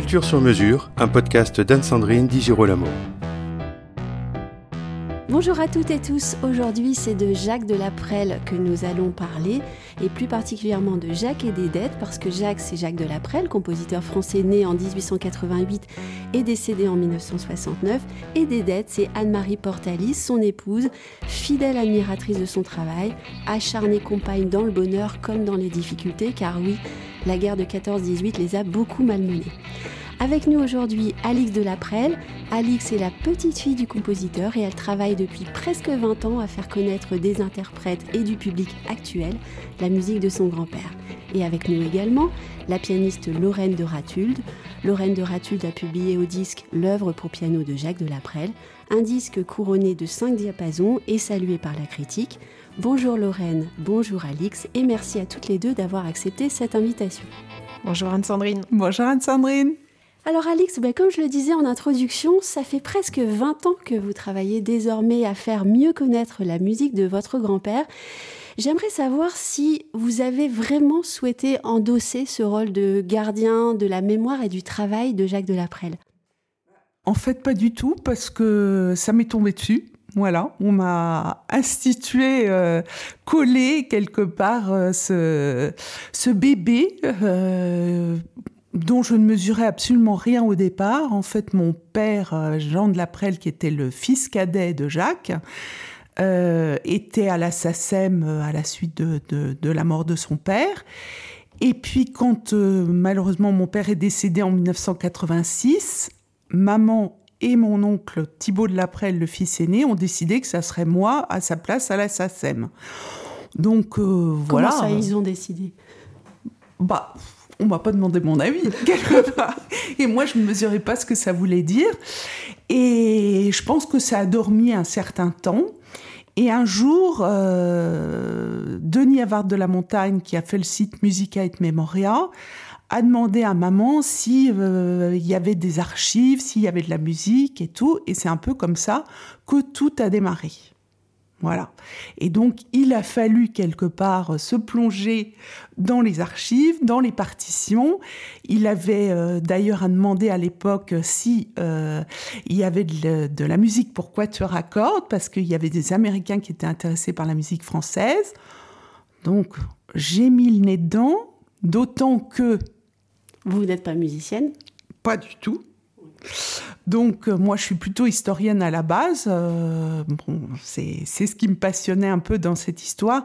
Culture sur mesure, un podcast d'Anne-Sandrine Di Girolamo. Bonjour à toutes et tous, aujourd'hui c'est de Jacques de Laprelle que nous allons parler, et plus particulièrement de Jacques et des dettes, parce que Jacques c'est Jacques de Laprelle, compositeur français né en 1888 et décédé en 1969, et des dettes c'est Anne-Marie Portalis, son épouse, fidèle admiratrice de son travail, acharnée compagne dans le bonheur comme dans les difficultés, car oui, la guerre de 14-18 les a beaucoup malmenés. Avec nous aujourd'hui Alix de Laprelle. Alix est la petite fille du compositeur et elle travaille depuis presque 20 ans à faire connaître des interprètes et du public actuel la musique de son grand-père. Et avec nous également la pianiste Lorraine de Ratulde. Lorraine de Ratulde a publié au disque l'œuvre pour piano de Jacques de Laprelle, un disque couronné de 5 diapasons et salué par la critique. Bonjour Lorraine, bonjour Alix et merci à toutes les deux d'avoir accepté cette invitation. Bonjour Anne-Sandrine. Bonjour Anne-Sandrine. Alors Alix, ben, comme je le disais en introduction, ça fait presque 20 ans que vous travaillez désormais à faire mieux connaître la musique de votre grand-père. J'aimerais savoir si vous avez vraiment souhaité endosser ce rôle de gardien de la mémoire et du travail de Jacques de Laprelle. En fait, pas du tout, parce que ça m'est tombé dessus. Voilà, on m'a institué, euh, collé quelque part euh, ce, ce, bébé euh, dont je ne mesurais absolument rien au départ. En fait, mon père, euh, Jean de Laprelle, qui était le fils cadet de Jacques, euh, était à la SACEM euh, à la suite de, de, de, la mort de son père. Et puis, quand euh, malheureusement mon père est décédé en 1986, maman et mon oncle Thibault de Laprelle, le fils aîné, ont décidé que ça serait moi à sa place à la SACEM. Donc euh, voilà. Comment ça, ils ont décidé? Bah on m'a pas demandé mon avis quelque part. Et moi, je ne mesurais pas ce que ça voulait dire. Et je pense que ça a dormi un certain temps. Et un jour, euh, Denis Havard de la Montagne, qui a fait le site Musica et Memoria, a demandé à maman s'il euh, y avait des archives, s'il y avait de la musique et tout. Et c'est un peu comme ça que tout a démarré. Voilà. Et donc, il a fallu quelque part se plonger dans les archives, dans les partitions. Il avait euh, d'ailleurs à demander à l'époque si euh, il y avait de, de, la musique pour quatuor à cordes, parce qu'il y avait des Américains qui étaient intéressés par la musique française. Donc, j'ai mis le nez dedans, d'autant que... Vous n'êtes pas musicienne? Pas du tout. Donc euh, moi je suis plutôt historienne à la base. Euh, bon, c'est ce qui me passionnait un peu dans cette histoire.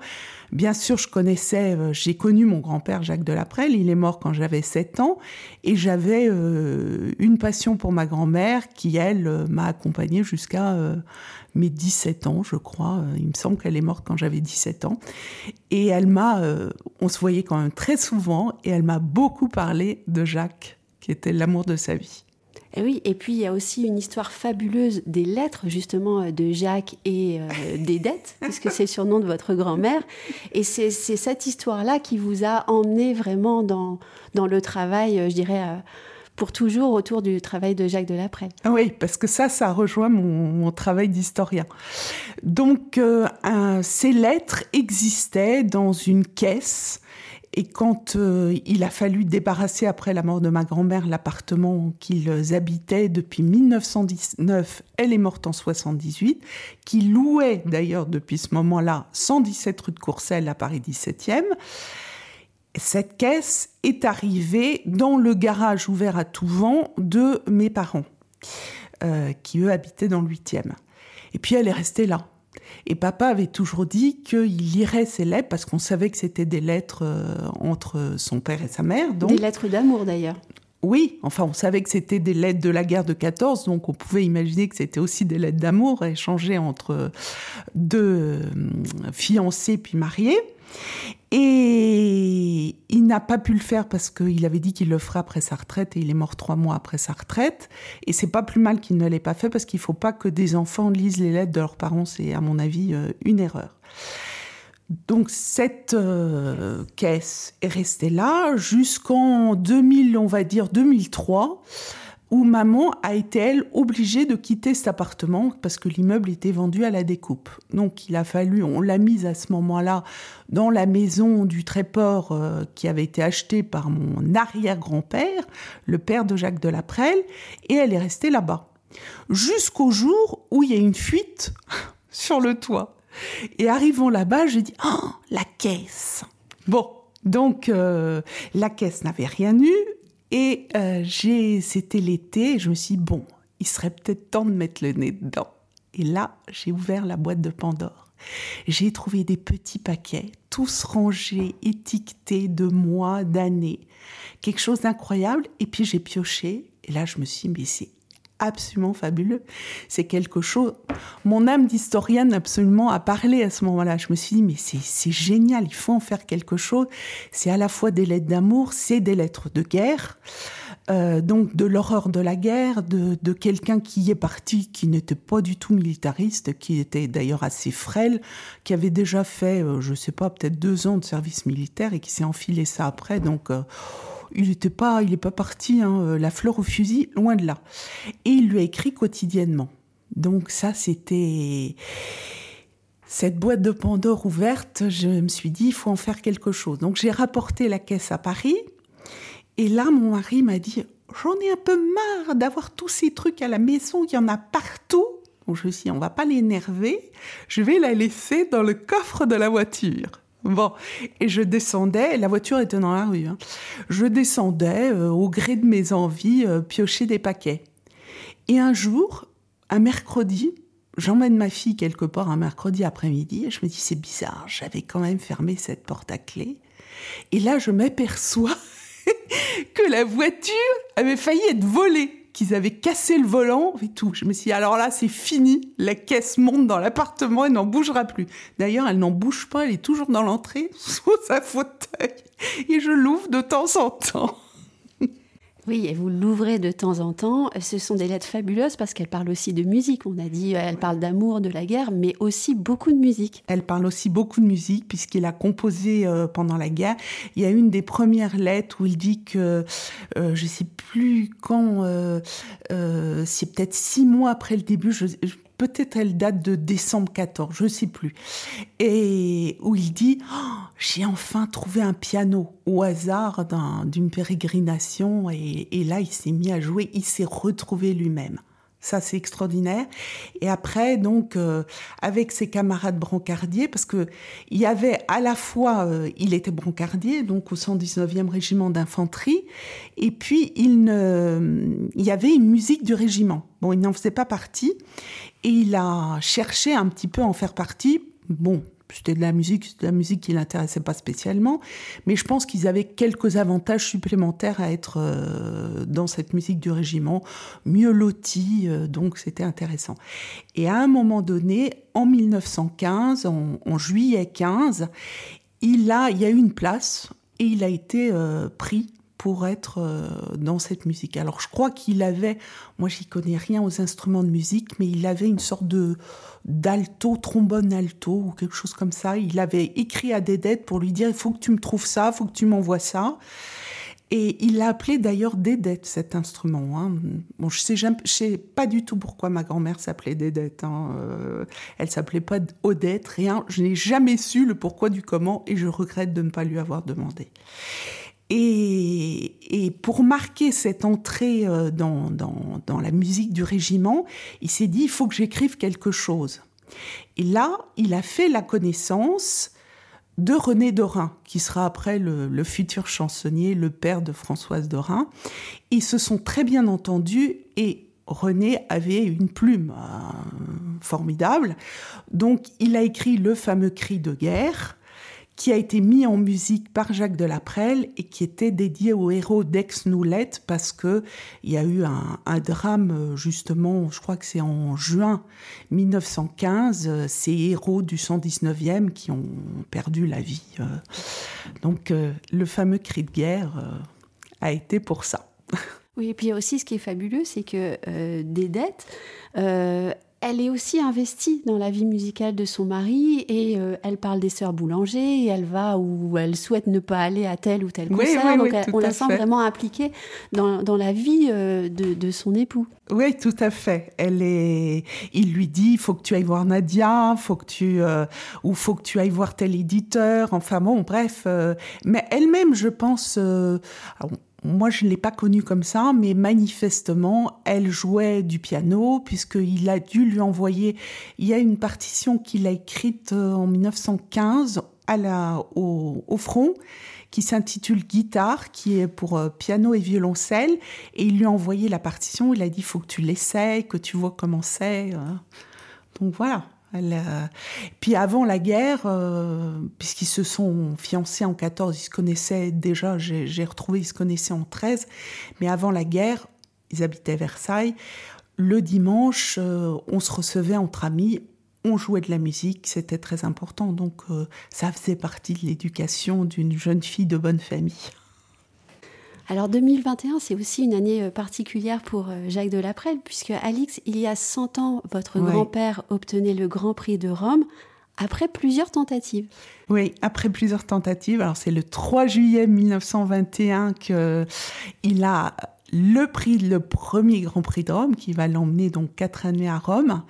Bien sûr, je connaissais, euh, j'ai connu mon grand-père Jacques Delaprelle, il est mort quand j'avais 7 ans, et j'avais euh, une passion pour ma grand-mère qui, elle, m'a accompagnée jusqu'à euh, mes 17 ans, je crois. Il me semble qu'elle est morte quand j'avais 17 ans. Et elle m'a, on se voyait quand même très souvent, et elle m'a beaucoup parlé de Jacques, qui était l'amour de sa vie. Et oui, et puis il y a aussi une histoire fabuleuse des lettres justement de Jacques et euh, des dettes, puisque c'est le surnom de votre grand-mère. Et c'est cette histoire-là qui vous a emmené vraiment dans, le travail, je dirais, euh, pour toujours autour du travail de Jacques Delaprelle. Oui, parce que ça, ça rejoint mon, travail d'historien. Donc, euh, ces lettres existaient dans une caisse et quand euh, il a fallu débarrasser, après la mort de ma grand-mère, l'appartement qu'ils habitaient depuis 1919, elle est morte en 78, qui louait d'ailleurs depuis ce moment-là 117 rue de Courcelles à Paris 17e, cette caisse est arrivée dans le garage ouvert à tout vent de mes parents, euh, qui eux habitaient dans le 8e. Et puis elle est restée là. Et papa avait toujours dit qu'il lirait ces lettres parce qu'on savait que c'était des lettres euh, entre son père et sa mère. Donc... Des lettres d'amour d'ailleurs. Oui, enfin, on savait que c'était des lettres de la guerre de 14, donc on pouvait imaginer que c'était aussi des lettres d'amour échangées entre deux fiancés puis mariés. Et il n'a pas pu le faire parce qu'il avait dit qu'il le ferait après sa retraite et il est mort trois mois après sa retraite. Et c'est pas plus mal qu'il ne l'ait pas fait parce qu'il faut pas que des enfants lisent les lettres de leurs parents. C'est, à mon avis, une erreur. Donc cette euh, caisse est restée là jusqu'en 2000, on va dire 2003, où maman a été, elle, obligée de quitter cet appartement parce que l'immeuble était vendu à la découpe. Donc il a fallu, on l'a mise à ce moment-là dans la maison du Tréport euh, qui avait été achetée par mon arrière-grand-père, le père de Jacques de Laprelle, et elle est restée là-bas. Jusqu'au jour où il y a une fuite sur le toit. Et arrivant là-bas, j'ai dit, oh, la caisse. Bon, donc euh, la caisse n'avait rien eu, et euh, c'était l'été, je me suis dit, bon, il serait peut-être temps de mettre le nez dedans. Et là, j'ai ouvert la boîte de Pandore. J'ai trouvé des petits paquets, tous rangés, étiquetés de mois, d'années. Quelque chose d'incroyable. Et puis j'ai pioché. Et là, je me suis dit, mais c'est absolument fabuleux. C'est quelque chose. Mon âme d'historienne absolument a parlé à ce moment-là. Je me suis dit, mais c'est génial, il faut en faire quelque chose. C'est à la fois des lettres d'amour, c'est des lettres de guerre. Euh, donc de l'horreur de la guerre, de, quelqu'un qui est parti, qui n'était pas du tout militariste, qui était d'ailleurs assez frêle, qui avait déjà fait, euh, je sais pas, peut-être deux ans de service militaire et qui s'est enfilé ça après. Donc euh, il n'était pas, il est pas parti, hein, euh, la fleur au fusil, loin de là. Et il lui a écrit quotidiennement. Donc ça, c'était cette boîte de Pandore ouverte. Je me suis dit, il faut en faire quelque chose. Donc j'ai rapporté la caisse à Paris. Et là, mon mari m'a dit, j'en ai un peu marre d'avoir tous ces trucs à la maison. Il y en a partout. Donc je me suis dit, on va pas l'énerver. Je vais la laisser dans le coffre de la voiture. Bon, et je descendais, la voiture était dans la rue, hein. je descendais euh, au gré de mes envies euh, piocher des paquets. Et un jour, un mercredi, j'emmène ma fille quelque part un mercredi après-midi et je me dis c'est bizarre, j'avais quand même fermé cette porte à clé. Et là, je m'aperçois que la voiture avait failli être volée qu'ils avaient cassé le volant et tout. Je me suis dit, alors là, c'est fini. La caisse monte dans l'appartement et n'en bougera plus. D'ailleurs, elle n'en bouge pas. Elle est toujours dans l'entrée, sous sa fauteuil. Et je l'ouvre de temps en temps. Oui, et vous l'ouvrez de temps en temps. Ce sont des lettres fabuleuses parce qu'elles parlent aussi de musique. On a dit, elle parle d'amour, de la guerre, mais aussi beaucoup de musique. Elle parle aussi beaucoup de musique puisqu'il a composé euh, pendant la guerre. Il y a une des premières lettres où il dit que, euh, je sais plus quand, euh, euh c'est peut-être six mois après le début, peut-être elle date de décembre 14, je ne sais plus, et où il dit oh, j'ai enfin trouvé un piano au hasard d'une pérégrination et, et, là il s'est mis à jouer, il s'est retrouvé lui-même. Ça, c'est extraordinaire. Et après, donc, euh, avec ses camarades brancardiers, parce que il y avait à la fois, euh, il était brancardier, donc au 119e régiment d'infanterie, et puis il, ne, il y avait une musique du régiment. Bon, il n'en faisait pas partie, et il a cherché un petit peu à en faire partie. Bon, c'était de la musique, c'était de la musique qui l'intéressait pas spécialement, mais je pense qu'ils avaient quelques avantages supplémentaires à être euh, dans cette musique du régiment, mieux lotis, euh, donc c'était intéressant. Et à un moment donné, en 1915, en, juillet 15, il a, il y a eu une place et il a été euh, pris pour être euh, dans cette musique. Alors je crois qu'il avait, moi j'y connais rien aux instruments de musique, mais il avait une sorte de d'alto, trombone alto ou quelque chose comme ça. Il avait écrit à Dédette pour lui dire il faut que tu me trouves ça, il faut que tu m'envoies ça. Et il l'a appelé d'ailleurs Dédette, cet instrument. Hein. Bon, je sais, sais pas du tout pourquoi ma grand-mère s'appelait Dédette. Hein. Euh, elle s'appelait pas Odette, rien. Je n'ai jamais su le pourquoi du comment et je regrette de ne pas lui avoir demandé. Et, pour marquer cette entrée euh, dans, la musique du régiment, il s'est dit, il faut que j'écrive quelque chose. Et là, il a fait la connaissance de René Dorin, qui sera après le, le futur chansonnier, le père de Françoise Dorin. Ils se sont très bien entendus et René avait une plume euh, formidable. Donc, il a écrit le fameux cri de guerre qui a été mis en musique par Jacques Delaprelle et qui était dédié au héros d'Aix-Noulette parce que il y a eu un, drame justement, je crois que c'est en juin 1915, ces héros du 119e qui ont perdu la vie. Donc euh, le fameux cri de guerre euh, a été pour ça. Oui, et puis aussi ce qui est fabuleux, c'est que euh, des dettes, euh, elle est aussi investie dans la vie musicale de son mari et euh, elle parle des sœurs Boulanger et elle va où elle souhaite ne pas aller à tel ou tel concert. donc on la sent vraiment impliquée dans, dans la vie euh, de, de, son époux. Oui, tout à fait. Elle est. Il lui dit, il faut que tu ailles voir Nadia, faut que tu euh, ou faut que tu ailles voir tel éditeur. Enfin bon, bref. mais elle-même, je pense. Moi, je ne l'ai pas connue comme ça, mais manifestement, elle jouait du piano, puisqu'il a dû lui envoyer. Il y a une partition qu'il a écrite euh, en 1915 à la, au, front, qui s'intitule Guitare, qui est pour euh, piano et violoncelle. Et il lui a envoyé la partition. Il a dit faut que tu l'essayes, que tu vois comment c'est. Hein. Donc voilà. Euh, puis avant la guerre, euh, puisqu'ils se sont fiancés en 14, ils se connaissaient déjà, j'ai retrouvé, ils se connaissaient en 13, mais avant la guerre, ils habitaient Versailles. Le dimanche, euh, on se recevait entre amis, on jouait de la musique, c'était très important, donc ça faisait partie de l'éducation d'une jeune fille de bonne famille. Alors 2021, c'est aussi une année euh, particulière pour euh, Jacques Delaprelle, puisque Alix, il y a 100 ans, votre grand-père obtenait le Grand Prix de Rome après plusieurs tentatives. Oui, après plusieurs tentatives. Alors c'est le 3 juillet 1921 qu'il a le prix, le premier Grand Prix de Rome, qui va l'emmener donc quatre années à Rome.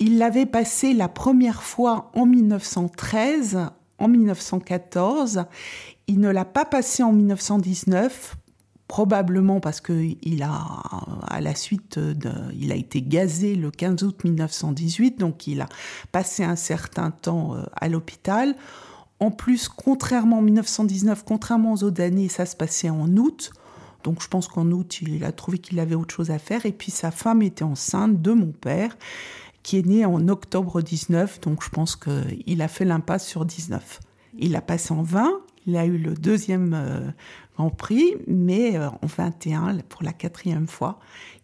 Il l'avait passé la première fois en 1913, en 1914. Il ne l'a pas passé en 1919 probablement parce que il a, à la suite, il a été gazé le 15 août 1918, donc il a passé un certain temps euh, à l'hôpital. En plus, contrairement en 1919, contrairement aux autres années, ça se passait en août. Donc je pense qu'en août, il a trouvé qu'il avait autre chose à faire. Et puis sa femme était enceinte de mon père, qui est né en octobre 19. Donc je pense qu'il a fait l'impasse sur 19. Il a passé en 20, il a eu le deuxième euh, Grand Prix, mais euh, en 21, pour la quatrième fois,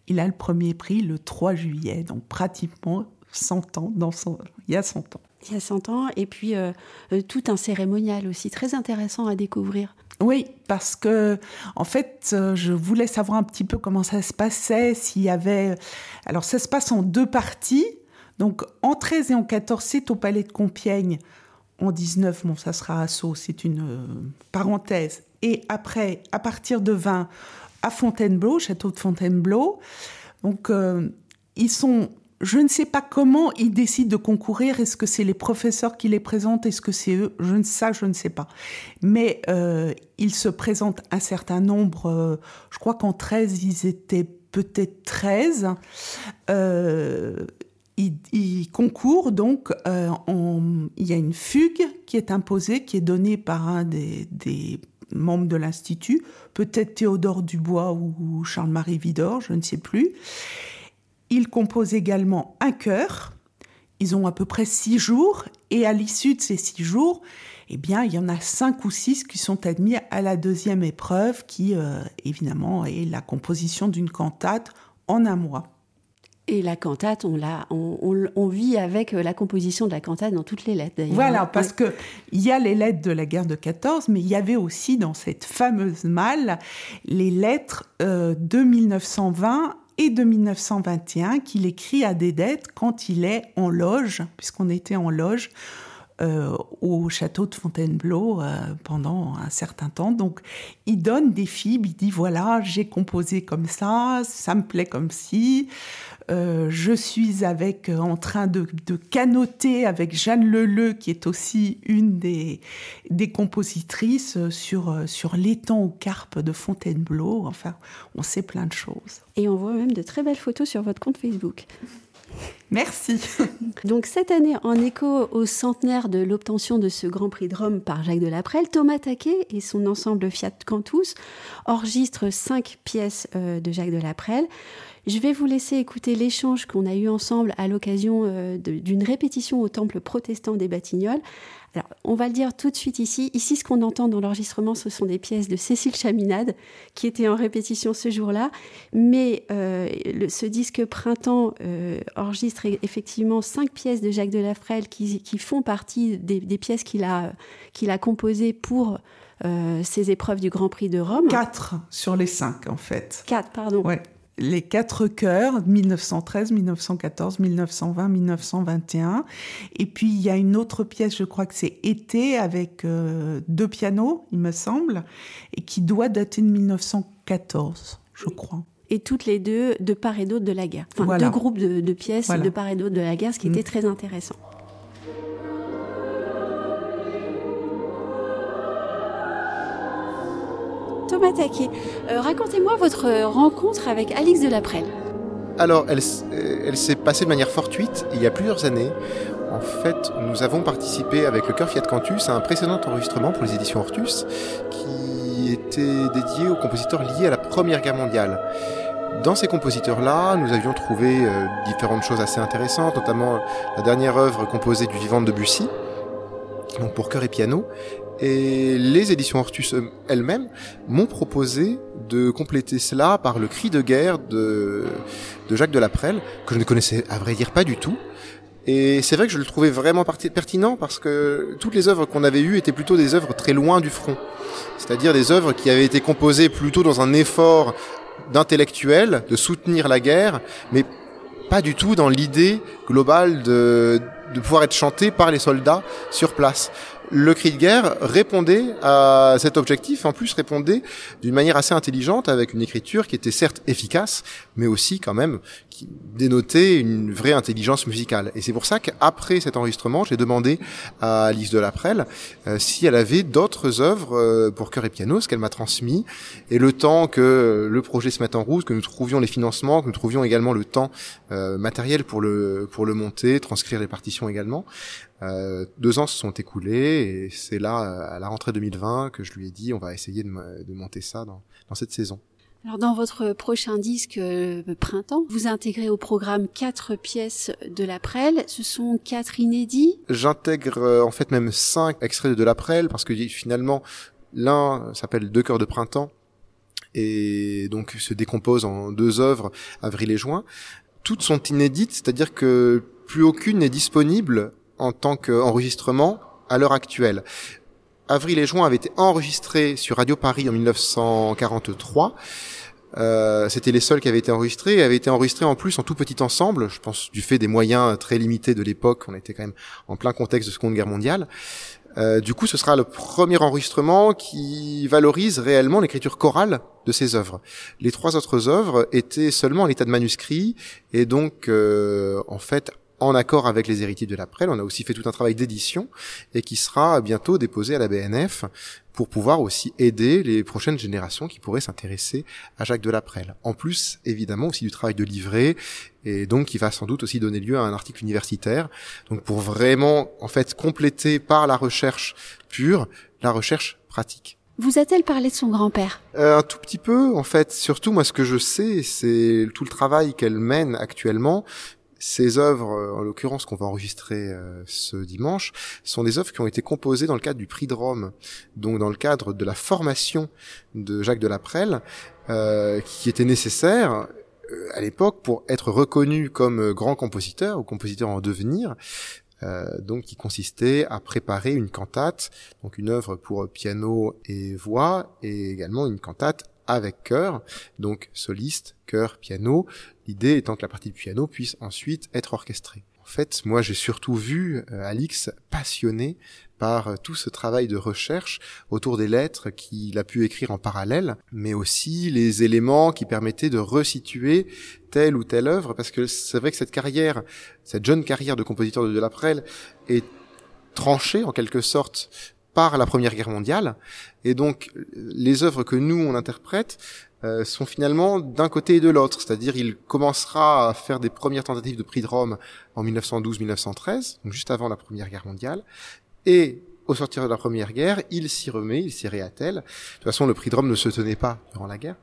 il a le premier prix le 3 juillet, donc pratiquement 100 ans, dans son... il y a 100 ans. Il y a 100 ans, et puis euh, tout un cérémonial aussi, très intéressant à découvrir. Oui, parce que en fait, je voulais savoir un petit peu comment ça se passait, s'il y avait. Alors, ça se passe en deux parties. Donc, en 13 et en 14, c'est au Palais de Compiègne en 19, bon, ça sera Sceaux, c'est une euh, parenthèse. Et après, à partir de 20, à Fontainebleau, château de Fontainebleau. Donc, euh, ils sont. Je ne sais pas comment ils décident de concourir. Est-ce que c'est les professeurs qui les présentent? Est-ce que c'est eux? Je ne sais, je ne sais pas. Mais euh, ils se présentent un certain nombre. je crois qu'en 13, ils étaient peut-être 13 il, concourt donc, euh, il y a une fugue qui est imposée, qui est donnée par un des, membres de l'Institut, peut-être Théodore Dubois ou Charles-Marie Vidor, je ne sais plus. Il compose également un chœur. Ils ont à peu près six jours, et à l'issue de ces six jours, eh bien, il y en a cinq ou six qui sont admis à la deuxième épreuve, qui, euh, évidemment, est la composition d'une cantate en un mois. Et la cantate, on, la, on, vit avec euh, la composition de la cantate dans toutes les lettres d'ailleurs. Voilà, parce que il y a les lettres de la guerre de 14, mais il y avait aussi dans cette fameuse malle les lettres euh, de 1920 et de 1921 qu'il écrit à des dettes quand il est en loge, puisqu'on était en loge euh, au château de Fontainebleau pendant un certain temps. Donc, il donne des fibres, il dit voilà, j'ai composé comme ça, ça me plaît comme si. Euh, je suis avec, euh, en train de, de, canoter avec Jeanne Leleu, qui est aussi une des, des compositrices, euh, sur, sur l'étang aux carpes de Fontainebleau. Enfin, on sait plein de choses. Et on voit même de très belles photos sur votre compte Facebook. Merci. Donc cette année, en écho au centenaire de l'obtention de ce Grand Prix de Rome par Jacques Delaprelle, Thomas Taquet et son ensemble Fiat Cantus enregistrent cinq pièces de Jacques Delaprelle. Je vais vous laisser écouter l'échange qu'on a eu ensemble à l'occasion euh, d'une répétition au temple protestant des Batignolles. Alors, on va le dire tout de suite ici. Ici, ce qu'on entend dans l'enregistrement, ce sont des pièces de Cécile Chaminade qui étaient en répétition ce jour-là. Mais euh, ce disque Printemps euh, enregistre effectivement cinq pièces de Jacques Delafrelle qui, qui font partie des, pièces qu'il a, qu'il a composées pour ces épreuves du Grand Prix de Rome. Quatre sur les cinq, en fait. Quatre, pardon. Ouais. Les quatre chœurs 1913, 1914, 1920, 1921. Et puis il y a une autre pièce, je crois que c'est Été avec euh, deux pianos, il me semble, et qui doit dater de 1914, je crois. Et toutes les deux de part et d'autre de la guerre. Enfin, deux groupes de, pièces de part et d'autre de la guerre, ce qui était mm. très intéressant. Thomas Taquet, euh, racontez-moi votre rencontre avec Alix de Laprelle. Alors, elle, elle s'est passée de manière fortuite il y a plusieurs années. En fait, nous avons participé avec le Chœur Fiat Cantus à un précédent enregistrement pour les éditions Hortus qui était dédié aux compositeurs liés à la Première Guerre mondiale. Dans ces compositeurs-là, nous avions trouvé euh, différentes choses assez intéressantes, notamment la dernière œuvre composée du vivant de Debussy, donc pour chœur et piano, et les éditions Hortus elles-mêmes m'ont proposé de compléter cela par le cri de guerre de, de Jacques Delaprelle, que je ne connaissais à vrai dire pas du tout. Et c'est vrai que je le trouvais vraiment pertinent parce que toutes les œuvres qu'on avait eues étaient plutôt des œuvres très loin du front. C'est-à-dire des œuvres qui avaient été composées plutôt dans un effort d'intellectuel, de soutenir la guerre, mais pas du tout dans l'idée globale de, de pouvoir être chanté par les soldats sur place le cri de guerre répondait à cet objectif, en plus répondait d'une manière assez intelligente avec une écriture qui était certes efficace, mais aussi quand même qui dénotait une vraie intelligence musicale. Et c'est pour ça qu'après cet enregistrement, j'ai demandé à Alice de Laprelle euh, si elle avait d'autres œuvres euh, pour chœur et piano, ce qu'elle m'a transmis. Et le temps que le projet se mette en route, que nous trouvions les financements, que nous trouvions également le temps euh, matériel pour le pour le monter, transcrire les partitions également, euh, deux ans se sont écoulés et c'est là, à la rentrée 2020, que je lui ai dit on va essayer de, de monter ça dans, dans, cette saison. Alors dans votre prochain disque euh, Printemps, vous intégrez au programme quatre pièces de l'Aprel. Ce sont quatre inédits J'intègre euh, en fait même cinq extraits de l'Aprel parce que finalement l'un s'appelle Deux cœurs de printemps et donc se décompose en deux œuvres, Avril et Juin. Toutes sont inédites, c'est-à-dire que plus aucune n'est disponible en tant qu'enregistrement à l'heure actuelle. Avril et Juin avaient été enregistrés sur Radio Paris en 1943. Euh, c'était les seuls qui avaient été enregistrés et avaient été enregistrés en plus en tout petit ensemble, je pense du fait des moyens très limités de l'époque, on était quand même en plein contexte de Seconde Guerre mondiale. Euh, du coup, ce sera le premier enregistrement qui valorise réellement l'écriture chorale de ces œuvres. Les trois autres œuvres étaient seulement en état de manuscrit et donc euh, en fait en accord avec les héritiers de l'Aprel. On a aussi fait tout un travail d'édition et qui sera bientôt déposé à la BNF pour pouvoir aussi aider les prochaines générations qui pourraient s'intéresser à Jacques de Laprelle. En plus, évidemment, aussi du travail de livret et donc qui va sans doute aussi donner lieu à un article universitaire. Donc pour vraiment, en fait, compléter par la recherche pure la recherche pratique. Vous a-t-elle parlé de son grand-père? Euh, Un tout petit peu, en fait. Surtout, moi, ce que je sais, c'est tout le travail qu'elle mène actuellement ces œuvres, euh, en l'occurrence qu'on va enregistrer euh, ce dimanche, sont des œuvres qui ont été composées dans le cadre du prix de Rome, donc dans le cadre de la formation de Jacques de Laprelle, euh, qui était nécessaire à l'époque pour être reconnu comme grand compositeur ou compositeur en devenir. donc qui consistait à préparer une cantate, donc une œuvre pour piano et voix, et également une cantate avec chœur, donc soliste, chœur, piano, l'idée étant que la partie de piano puisse ensuite être orchestrée. En fait, moi j'ai surtout vu euh, Alix passionné par euh, tout ce travail de recherche autour des lettres qu'il a pu écrire en parallèle, mais aussi les éléments qui permettaient de resituer telle ou telle œuvre, parce que c'est vrai que cette carrière, cette jeune carrière de compositeur de Delaprelle est tranchée en quelque sorte par la Première Guerre mondiale. Et donc, les œuvres que nous, on interprète, euh, sont finalement d'un côté et de l'autre. C'est-à-dire, il commencera à faire des premières tentatives de prix de Rome en 1912-1913, donc juste avant la Première Guerre mondiale. Et au sortir de la Première Guerre, il s'y remet, il s'y réattelle. De toute façon, le prix de Rome ne se tenait pas durant la guerre.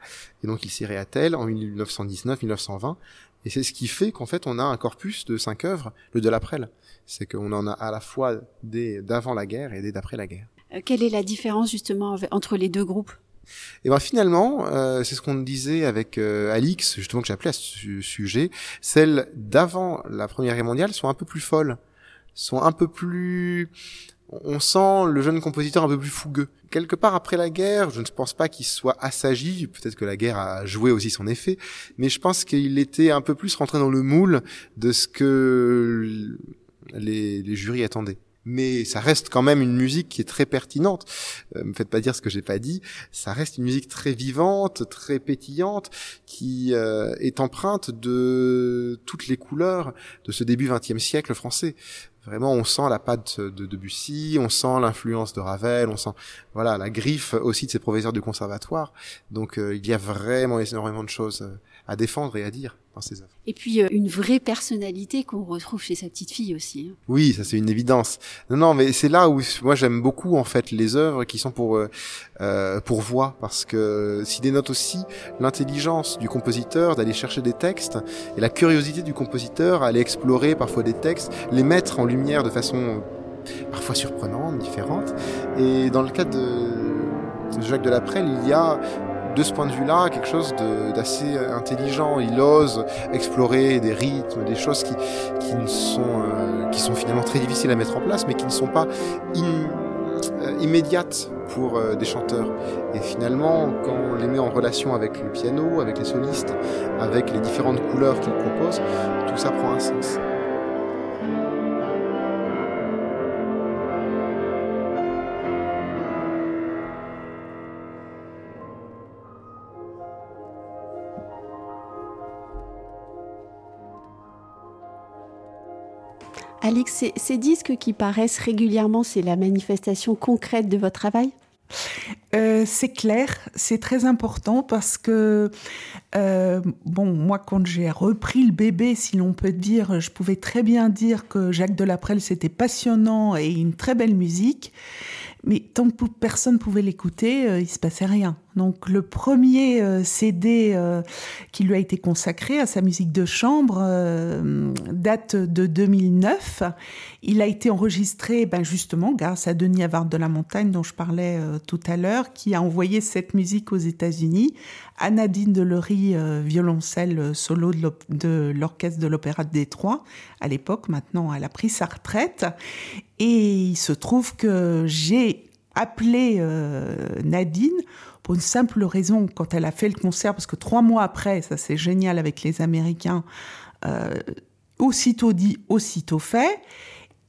Et donc, il s'y réattelle en 1919-1920. Et c'est ce qui fait qu'en fait, on a un corpus de cinq œuvres, le de l'après. C'est qu'on en a à la fois des d'avant la guerre et des d'après la guerre. Euh, quelle est la différence justement entre les deux groupes? Et ben finalement, euh, c'est ce qu'on disait avec euh, Alix, justement que j'ai appelé à ce sujet, celles d'avant la Première Guerre mondiale sont un peu plus folles, sont un peu plus on sent le jeune compositeur un peu plus fougueux. Quelque part après la guerre, je ne pense pas qu'il soit assagi, peut-être que la guerre a joué aussi son effet, mais je pense qu'il était un peu plus rentré dans le moule de ce que les, jurys attendaient mais ça reste quand même une musique qui est très pertinente. Euh, me faites pas dire ce que j'ai pas dit. Ça reste une musique très vivante, très pétillante, qui euh, est empreinte de toutes les couleurs de ce début XXe siècle français. Vraiment, on sent la patte de Debussy, on sent l'influence de Ravel, on sent voilà la griffe aussi de ses professeurs du conservatoire. Donc euh, il y a vraiment énormément de choses euh, à défendre et à dire dans ses œuvres. Et puis euh, une vraie personnalité qu'on retrouve chez sa petite fille aussi. Hein. Oui, ça c'est une évidence. Non, non, mais c'est là où moi j'aime beaucoup en fait les œuvres qui sont pour euh, euh pour voix, parce que s'il dénote aussi l'intelligence du compositeur d'aller chercher des textes et la curiosité du compositeur à aller explorer parfois des textes, les mettre en lumière de façon parfois surprenante, différente. Et dans le cas de Jacques de Laprelle, il y a de ce point de vue-là, quelque chose d'assez intelligent. Il ose explorer des rythmes, des choses qui, qui, sont, euh, qui sont finalement très difficiles à mettre en place, mais qui ne sont pas euh, immédiates pour euh, des chanteurs. Et finalement, quand on les met en relation avec le piano, avec les solistes, avec les différentes couleurs qu'il propose, tout ça prend un sens. Ces, disques qui paraissent régulièrement, c'est la manifestation concrète de votre travail? Euh, c'est clair, c'est très important parce que, euh, bon, moi, quand j'ai repris le bébé, si l'on peut dire, je pouvais très bien dire que Jacques Delaprelle, c'était passionnant et une très belle musique. Mais tant que personne pouvait l'écouter, euh, il se passait rien. Donc le premier euh, CD euh, qui lui a été consacré à sa musique de chambre date de 2009. Il a été enregistré ben, justement grâce à Denis Havard de la Montagne dont je parlais tout à l'heure, qui a envoyé cette musique aux États-Unis à Nadine Delory, violoncelle solo de l'orchestre de l'Opéra de Détroit. À l'époque, maintenant, elle a pris sa retraite. Et il se trouve que j'ai appelé euh, Nadine pour une simple raison quand elle a fait le concert, parce que trois mois après, ça c'est génial avec les Américains, euh, aussitôt dit, aussitôt fait.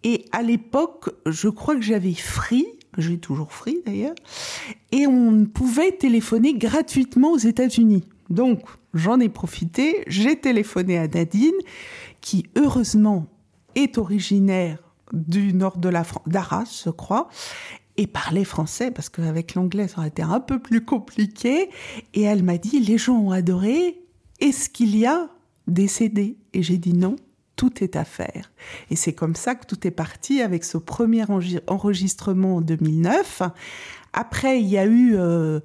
Et à l'époque, je crois que j'avais Free, j'ai toujours Free d'ailleurs, et on pouvait téléphoner gratuitement aux États-Unis. Donc j'en ai profité, j'ai téléphoné à Nadine, qui heureusement est originaire du nord de la France, d'Arras, je crois, et parlait français, parce qu'avec l'anglais, ça aurait été un peu plus compliqué. Et elle m'a dit, les gens ont adoré, est-ce qu'il y a des CD Et j'ai dit non, tout est à faire. Et c'est comme ça que tout est parti avec ce premier enregistrement en 2009. Après, il y a eu euh,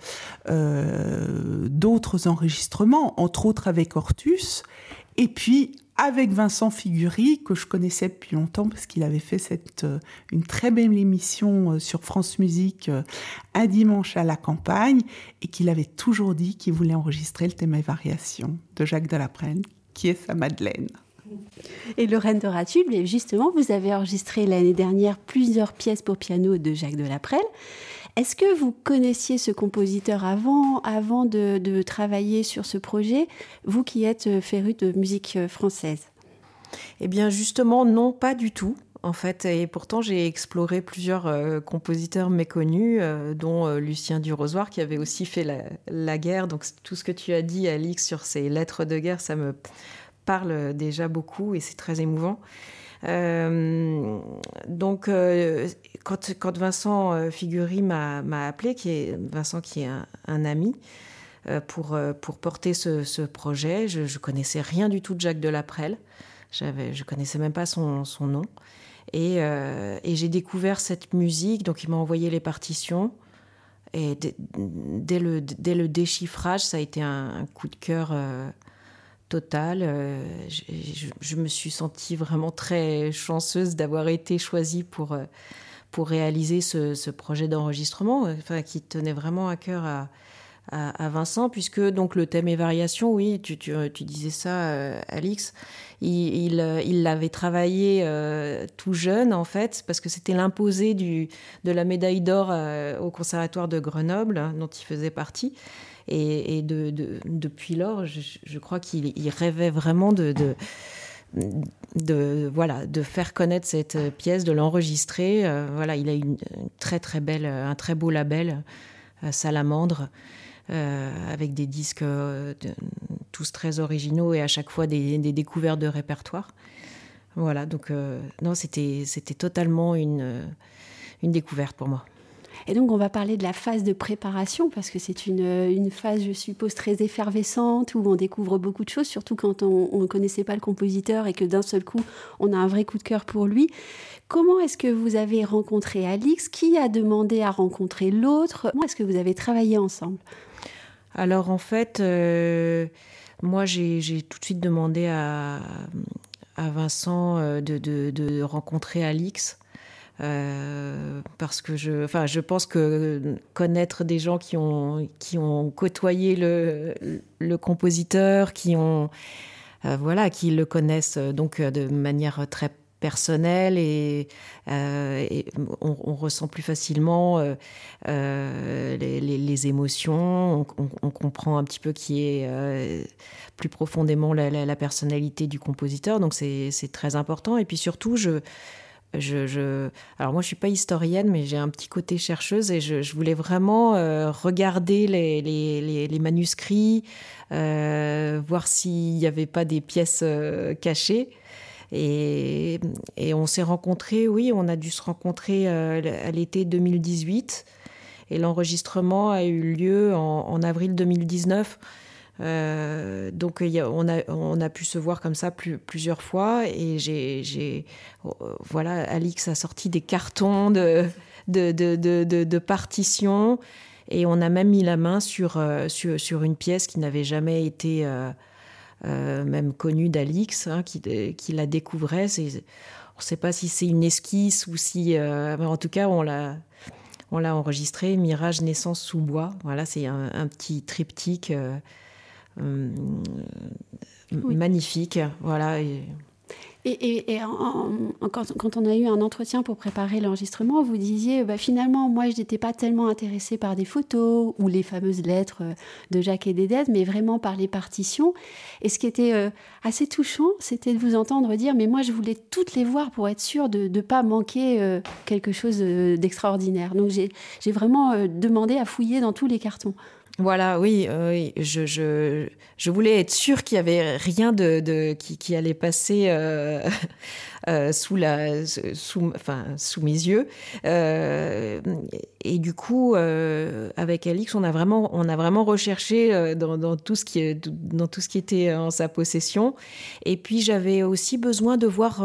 euh, d'autres enregistrements, entre autres avec Hortus. Et puis, avec Vincent Figury, que je connaissais depuis longtemps parce qu'il avait fait cette, euh, une très belle émission euh, sur France Musique euh, un dimanche à la campagne et qu'il avait toujours dit qu'il voulait enregistrer le thème et variation de Jacques Delaprenne, qui est sa Madeleine. Et Lorraine de Ratuble, justement, vous avez enregistré l'année dernière plusieurs pièces pour piano de Jacques Delaprelle. Est-ce que vous connaissiez ce compositeur avant, avant de, travailler sur ce projet, vous qui êtes euh, féru de musique euh, française? Eh bien justement, non, pas du tout. En fait, et pourtant j'ai exploré plusieurs euh, compositeurs méconnus, dont Lucien Durosoir qui avait aussi fait la, la, guerre. Donc tout ce que tu as dit, Alix, sur ces lettres de guerre, ça me parle déjà beaucoup et c'est très émouvant. Euh, donc, euh, quand, Vincent euh, Figury m'a appelé, qui est Vincent qui est un, ami, pour, pour porter ce, projet, je, je connaissais rien du tout de Jacques Delaprelle. J'avais, je connaissais même pas son, nom. Et, j'ai découvert cette musique, donc il m'a envoyé les partitions. Et dès, le, dès le déchiffrage, ça a été un coup de cœur Total, euh, je, me suis sentie vraiment très chanceuse d'avoir été choisie pour, euh, réaliser ce, projet d'enregistrement, enfin, qui tenait vraiment à cœur à, à, Vincent, puisque donc le thème est variation, oui, tu, disais ça, Alix. Il l'avait il, travaillé tout jeune, en fait, parce que c'était l'imposé de la médaille d'or au Conservatoire de Grenoble, dont il faisait partie. Et, de, depuis lors, je, crois qu'il rêvait vraiment de, de, voilà, de faire connaître cette pièce, de l'enregistrer. Euh, voilà, il a une, très très belle, un très beau label, euh, Salamandre. Euh, avec des disques tous très originaux et à chaque fois des, découvertes de répertoire. Voilà, donc non, c'était totalement une, une découverte pour moi. Et donc, on va parler de la phase de préparation, parce que c'est une, une, phase, je suppose, très effervescente, où on découvre beaucoup de choses, surtout quand on ne connaissait pas le compositeur et que d'un seul coup, on a un vrai coup de cœur pour lui. Comment est-ce que vous avez rencontré Alix? Qui a demandé à rencontrer l'autre? Comment est-ce que vous avez travaillé ensemble? Alors, en fait, euh, moi, j'ai tout de suite demandé à, Vincent euh, de, rencontrer Alix. Euh, parce que je, pense que connaître des gens qui ont, qui ont côtoyé le, compositeur, qui ont, voilà, qui le connaissent donc de manière très personnelle et, et on, ressent plus facilement les, les, les, émotions, on, comprend un petit peu qui est plus profondément la, personnalité du compositeur, donc c'est très important. Et puis surtout, je je, alors moi, je suis pas historienne, mais j'ai un petit côté chercheuse et je, voulais vraiment euh, regarder les, les, manuscrits, euh, voir s'il n'y avait pas des pièces euh, cachées. Et, on s'est rencontrés, oui, on a dû se rencontrer à l'été 2018. Et l'enregistrement a eu lieu en, avril 2019. Euh, donc on, a, on a pu se voir comme ça plusieurs fois et j'ai euh, voilà Alix a sorti des cartons de, de, de, partitions et on a même mis la main sur, euh, sur, sur une pièce qui n'avait jamais été même connue d'Alix, hein, qui, qui la découvrait. On ne sait pas si c'est une esquisse ou si... mais en tout cas, on l'a on l'a enregistré, Mirage Naissance sous bois. Voilà, c'est un, un, petit triptyque euh, magnifique. Voilà. Et... Et, quand, on a eu un entretien pour préparer l'enregistrement, vous disiez bah, finalement, moi, je n'étais pas tellement intéressée par des photos ou les fameuses lettres de Jacques et d'Edette, mais vraiment par les partitions. Et ce qui était euh, assez touchant, c'était de vous entendre dire mais moi, je voulais toutes les voir pour être sûre de ne pas manquer euh, quelque chose d'extraordinaire. Donc j'ai vraiment demandé à fouiller dans tous les cartons. Voilà, oui, euh, je, je, je, voulais être sûre qu'il y avait rien de, de qui, allait passer euh, euh, sous la, sous, enfin, sous mes yeux. Et du coup, avec Alix, on a vraiment, on a vraiment recherché dans, dans, tout ce qui, dans tout ce qui était en sa possession. Et puis, j'avais aussi besoin de voir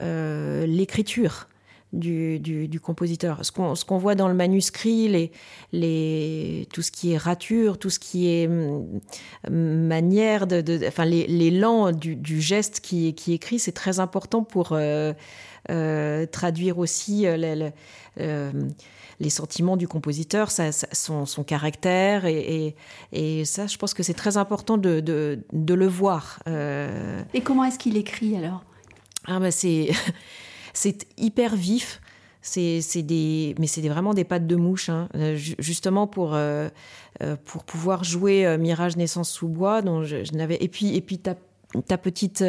l'écriture du, du, compositeur. Ce qu'on qu'on voit dans le manuscrit, les, les, tout ce qui est rature, tout ce qui est hum, manière, de, de enfin l'élan du, du, geste qui, qui écrit, c'est très important pour euh, euh, traduire aussi euh, les, les, sentiments du compositeur, ça, son, son, caractère, et, et, et, ça, je pense que c'est très important de, de, de le voir. Euh... Et comment est-ce qu'il écrit alors? Ah ben c'est c'est hyper vif. C'est des, mais c'est vraiment des pattes de mouche, hein. Euh, justement pour euh, euh, pour pouvoir jouer Mirage Naissance sous bois, dont je, n'avais et puis et puis ta ta petite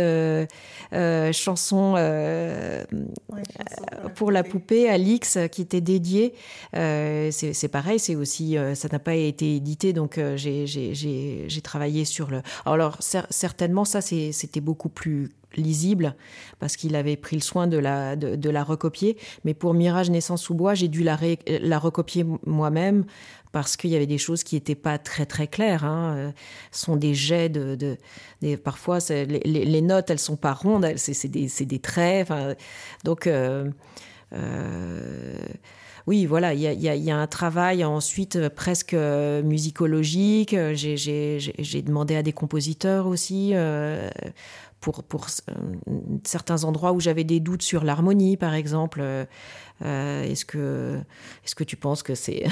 chanson, pour la poupée Alix qui était dédiée. c'est pareil, c'est aussi ça n'a pas été édité, donc j'ai travaillé sur le. Alors certainement ça c'était beaucoup plus lisible parce qu'il avait pris le soin de la, de, la recopier. Mais pour Mirage Naissance sous bois, j'ai dû la, recopier moi-même parce qu'il y avait des choses qui n'étaient pas très très claires. Hein. Euh, ce sont des jets de, parfois les, notes elles sont pas rondes, c'est des, des traits. Donc euh, euh, oui, voilà, il y a, un travail ensuite presque musicologique. J'ai demandé à des compositeurs aussi pour, pour certains endroits où j'avais des doutes sur l'harmonie, par exemple. Euh, est-ce que, est que tu penses que c'est,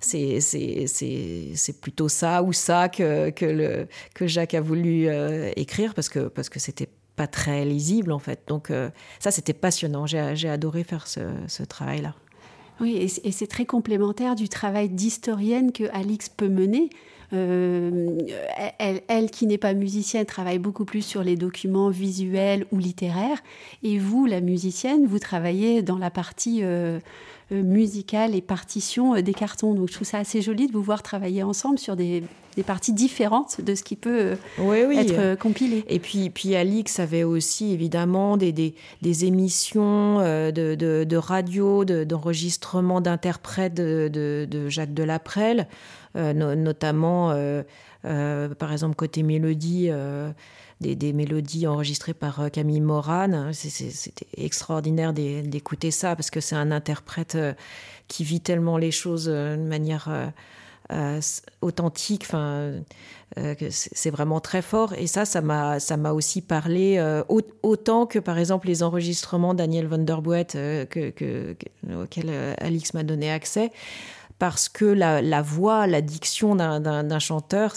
c'est, c'est, plutôt ça ou ça que, que, Jacques a voulu euh, écrire parce que, parce que c'était pas très lisible en fait. Donc euh, ça, c'était passionnant. J'ai, adoré faire ce, ce travail-là. Oui, et c'est très complémentaire du travail d'historienne que Alix peut mener. Euh, elle, elle, qui n'est pas musicienne, travaille beaucoup plus sur les documents visuels ou littéraires. Et vous, la musicienne, vous travaillez dans la partie euh, euh, musicale et partition des cartons. Donc je trouve ça assez joli de vous voir travailler ensemble sur des, parties différentes de ce qui peut être compilé. Et puis, puis Alix avait aussi évidemment des, des, émissions de, de, radio, d'enregistrement d'interprètes de, de, Jacques Delaprelle. Euh, notamment euh, euh, par exemple côté mélodie. Des, mélodies enregistrées par Camille Moran. C'était extraordinaire d'écouter ça parce que c'est un interprète qui vit tellement les choses de manière authentique. Enfin, c'est vraiment très fort. Et ça, ça m'a, aussi parlé autant que par exemple les enregistrements Daniel von der que, auxquels Alix m'a donné accès parce que la, voix, la diction d'un chanteur,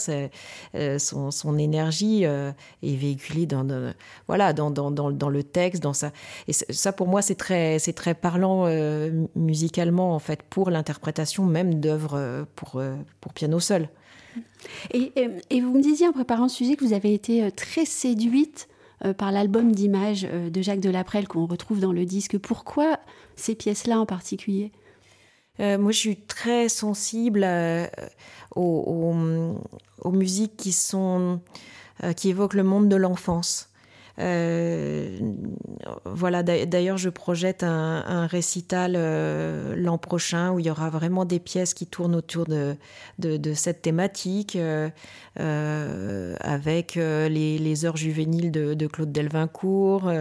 euh, son, énergie euh, est véhiculée dans, voilà, dans, le texte, dans ça. Et ça, pour moi, c'est très, très parlant euh, musicalement, en fait, pour l'interprétation même d'œuvres pour, pour piano seul. Et, et, vous me disiez en préparant ce sujet que vous avez été très séduite par l'album d'images de Jacques Delaprelle qu'on retrouve dans le disque. Pourquoi ces pièces-là en particulier? Euh, moi, je suis très sensible euh, aux, musiques qui sont euh, qui évoquent le monde de l'enfance. Voilà, d'ailleurs, je projette un, récital l'an prochain où il y aura vraiment des pièces qui tournent autour de, cette thématique, avec les, heures juvéniles de, de Claude Delvincourt,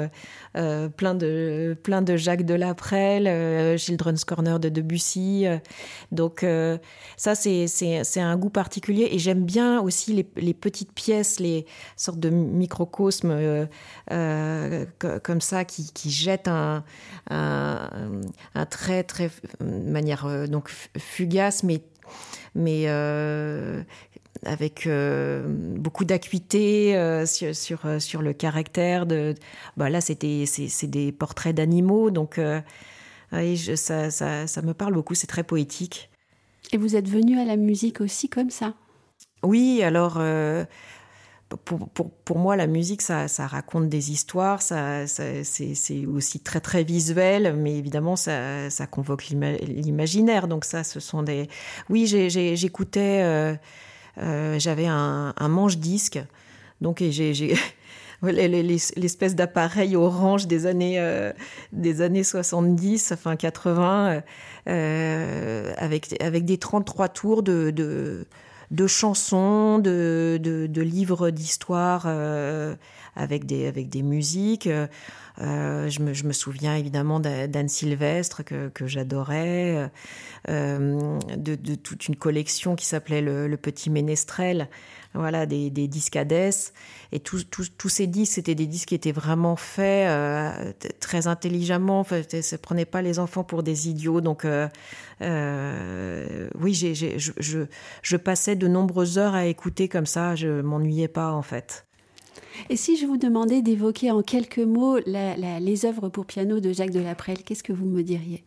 euh, plein, de, plein de Jacques Delaprelle, euh, Children's Corner de Debussy. Euh. donc ça, c'est un goût particulier. Et j'aime bien aussi les, petites pièces, les sortes de microcosmes comme ça qui, qui jettent un, un, un, très, très, manière donc fugace, mais mais avec euh, beaucoup d'acuité euh, sur, sur, euh, sur, le caractère de bah là c'était c'est des portraits d'animaux donc ça, ça, ça, me parle beaucoup c'est très poétique. Et vous êtes venu à la musique aussi comme ça? Oui alors pour, moi, la musique, ça, raconte des histoires, ça, c'est aussi très très visuel, mais évidemment, ça, convoque l'imaginaire. Donc ça, ce sont des... Oui, j'écoutais euh, j'avais un, manche-disque. Donc, l'espèce d'appareil orange des années euh, des années 70 enfin 80 euh, avec avec des 33 tours de, chansons de, de, livres d'histoire avec des avec des musiques. Je me, je, me, souviens évidemment d'Anne Sylvestre que, que j'adorais euh, de, toute une collection qui s'appelait le, Petit Ménestrel, voilà, des, des disques Et tous ces disques, c'était des disques qui étaient vraiment faits euh, très intelligemment. ça ne prenait pas les enfants pour des idiots. Donc, euh, oui, je, je, passais de nombreuses heures à écouter comme ça. Je m'ennuyais pas, en fait. Et si je vous demandais d'évoquer en quelques mots les œuvres pour piano de Jacques Delaprelle, qu'est-ce que vous me diriez?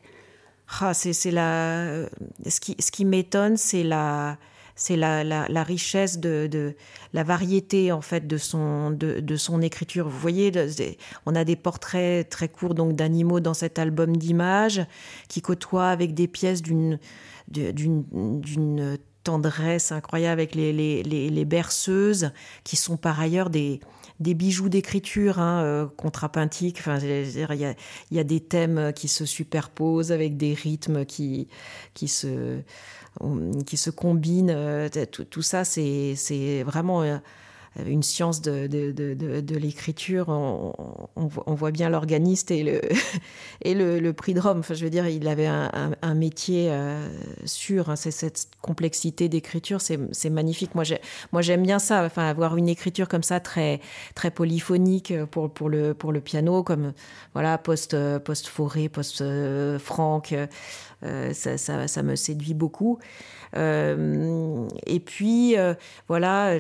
Ah, c'est la. Ce qui, ce qui m'étonne, c'est la, c'est la, la, richesse de, de, la variété en fait de son de, de, son écriture. Vous voyez, on a des portraits très courts donc d'animaux dans cet album d'images qui côtoient avec des pièces d'une d'une tendresse incroyable avec les, les, les, berceuses qui sont par ailleurs des des bijoux d'écriture hein, euh, contrapuntiques. Enfin, il y a, des thèmes qui se superposent avec des rythmes qui, qui, se, qui se combinent. Euh, tout, ça, c'est vraiment une science de, de, l'écriture. On, on, voit bien l'organiste et le, et le, prix de Rome. Enfin, je veux dire, il avait un, métier euh, sûr. Hein. C'est cette complexité d'écriture, c'est magnifique. Moi, j'aime bien ça. Enfin, avoir une écriture comme ça, très, très polyphonique pour, pour, le, pour le piano, comme voilà, post, post forêt, post franck. Euh, ça, ça, me séduit beaucoup. Euh, et puis, euh, voilà,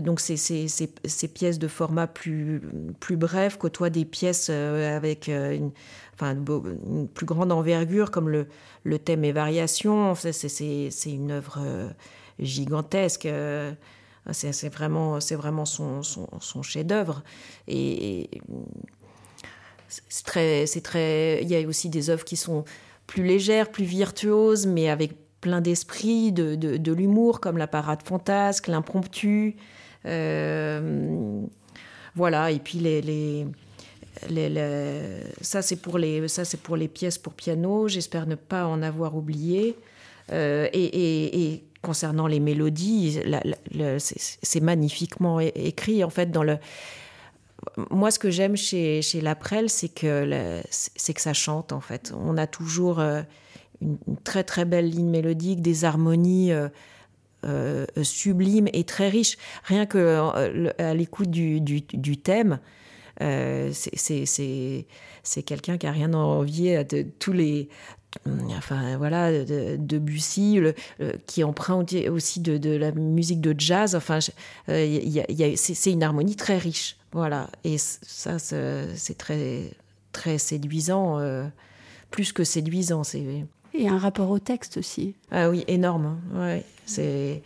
donc ces, ces, ces, pièces de format plus, plus bref côtoient des pièces avec une, enfin, plus grande envergure, comme le, thème et variation. C'est une œuvre gigantesque. C'est vraiment, vraiment son, chef-d'œuvre. Et, c'est très, très. Il y a aussi des œuvres qui sont plus légères, plus virtuoses, mais avec plein d'esprit, de, de, l'humour, comme la parade fantasque, l'impromptu. Euh, voilà, et puis les, les, les, ça c'est pour les ça c'est pour les pièces pour piano. J'espère ne pas en avoir oublié. Euh, et, et, concernant les mélodies, c'est magnifiquement écrit en fait dans le moi, ce que j'aime chez, chez Laprelle, c'est que, que ça chante, en fait. On a toujours euh, une, très, très belle ligne mélodique, des harmonies euh, sublimes et très riches. Rien que à l'écoute du, thème, c'est quelqu'un qui a rien à envier de tous les enfin voilà de, Bussy qui emprunte aussi de, la musique de jazz enfin c'est une harmonie très riche voilà, et ça, c'est très, très séduisant, euh, plus que séduisant. C'est... Et un rapport au texte aussi. Ah oui, énorme. Hein. Ouais, c'est.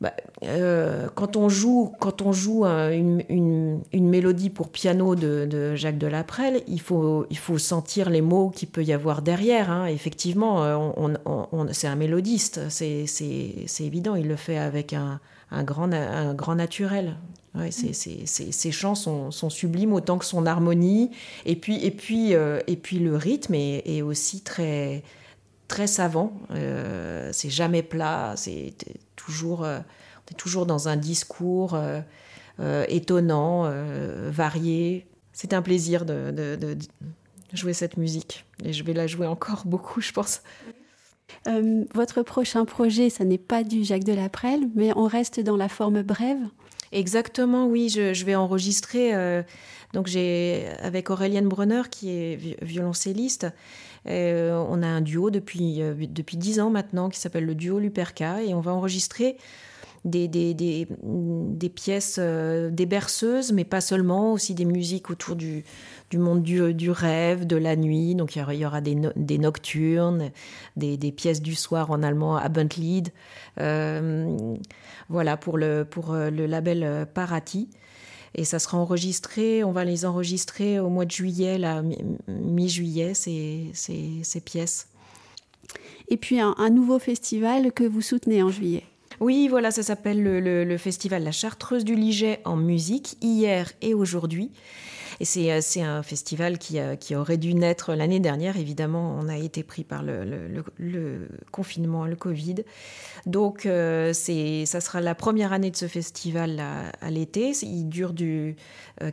Bah, euh, quand on joue, quand on joue une, une, mélodie pour piano de, de, Jacques Delaprelle, il faut, il faut sentir les mots qu'il peut y avoir derrière. Hein. Effectivement, euh, on, c'est un mélodiste, c'est, c'est évident, il le fait avec un, un, grand, un grand naturel. Ouais, ces chants sont, sublimes autant que son harmonie. Et puis, et puis, euh, et puis le rythme est, aussi très, très savant. Euh, c'est jamais plat. C'est toujours, euh, on est toujours dans un discours étonnant, varié. C'est un plaisir de, de, jouer cette musique. Et je vais la jouer encore beaucoup, je pense. votre prochain projet, ça n'est pas du Jacques Delaprelle, mais on reste dans la forme brève. Exactement, oui, je, vais enregistrer. Euh, donc j'ai avec Aurélienne Brunner qui est violoncelliste. Euh, on a un duo depuis euh, depuis dix ans maintenant qui s'appelle le duo Luperca et on va enregistrer des, des, des, pièces, des berceuses, mais pas seulement, aussi des musiques autour du, du monde du, du, rêve, de la nuit. Donc il y aura, des, des, nocturnes, des, des, pièces du soir en allemand, Abendlied. Euh, voilà, pour le, pour euh, le label euh, Parati. Et ça sera enregistré, on va les enregistrer au mois de juillet, mi-juillet, ces, ces, ces, pièces. Et puis un, nouveau festival que vous soutenez en juillet. Oui, voilà, ça s'appelle le, festival La Chartreuse du Liget en musique, hier et aujourd'hui. Et c'est, euh, un festival qui, qui, aurait dû naître l'année dernière. Évidemment, on a été pris par le, confinement, le Covid. Donc, euh, ça sera la première année de ce festival à, l'été. Il dure du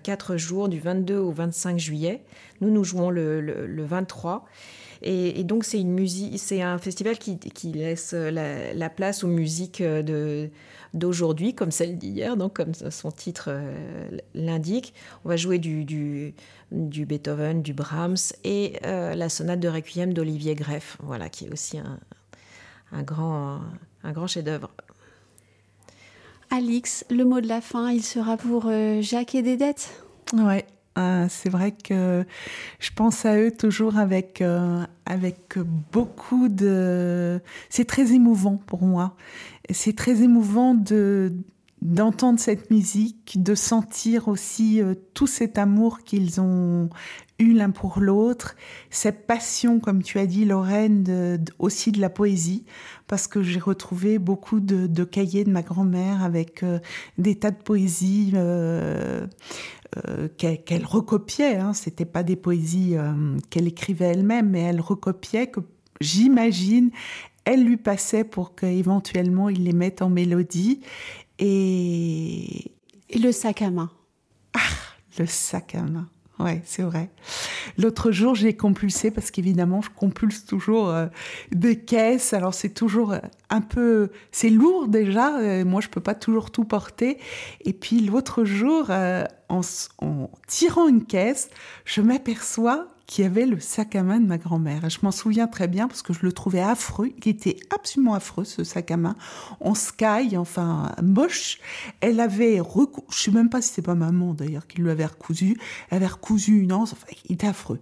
4 euh, jours, du 22 au 25 juillet. Nous, nous jouons le, 23. Et, donc c'est une musique, c'est un festival qui, qui laisse la, la, place aux musiques de d'aujourd'hui, comme celle d'hier, donc comme son titre euh, l'indique. On va jouer du, du, du, Beethoven, du Brahms et euh, la sonate de Requiem d'Olivier Greff, voilà, qui est aussi un, un grand, un grand chef-d'œuvre. Alix, le mot de la fin, il sera pour euh, Jacques et Dédette? Ouais, c'est vrai que je pense à eux toujours avec avec beaucoup de. C'est très émouvant pour moi c'est très émouvant de d'entendre cette musique, de sentir aussi euh, tout cet amour qu'ils ont eu l'un pour l'autre, cette passion, comme tu as dit, Lorraine, aussi de la poésie, parce que j'ai retrouvé beaucoup de, cahiers de ma grand-mère avec euh, des tas de poésies euh, qu'elle recopiait. Hein. C'était pas des poésies qu'elle écrivait elle-même, mais elle recopiait que j'imagine elle lui passait pour qu'éventuellement il les mette en mélodie. Et... Et le sac à main. Ah, le sac à main. Ouais, c'est vrai. L'autre jour, j'ai compulsé parce qu'évidemment, je compulse toujours euh, des caisses. Alors, c'est toujours euh, un peu, c'est lourd déjà. Euh, moi, je peux pas toujours tout porter. Et puis l'autre jour, en, en, tirant une caisse, je m'aperçois qui avait le sac à main de ma grand-mère. Je m'en souviens très bien parce que je le trouvais affreux. Il était absolument affreux, ce sac à main. En sky, enfin, moche. Elle avait recousu, je sais même pas si c'est pas maman d'ailleurs qui lui avait recousu. Elle avait recousu une anse, enfin, il était affreux.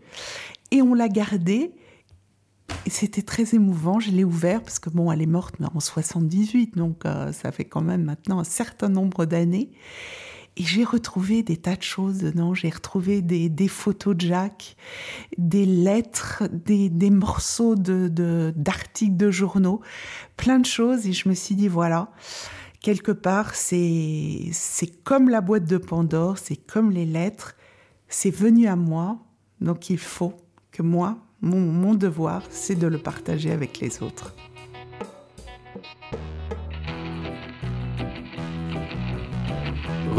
Et on l'a gardé. C'était très émouvant. Je l'ai ouvert parce que bon, elle est morte en 78, donc euh, ça fait quand même maintenant un certain nombre d'années. Et j'ai retrouvé des tas de choses dedans. J'ai retrouvé des, photos de Jacques, des lettres, des, morceaux d'articles de, journaux, plein de choses. Et je me suis dit, voilà, quelque part, c'est, c'est comme la boîte de Pandore, c'est comme les lettres. C'est venu à moi. Donc il faut que moi, mon, mon devoir, c'est de le partager avec les autres.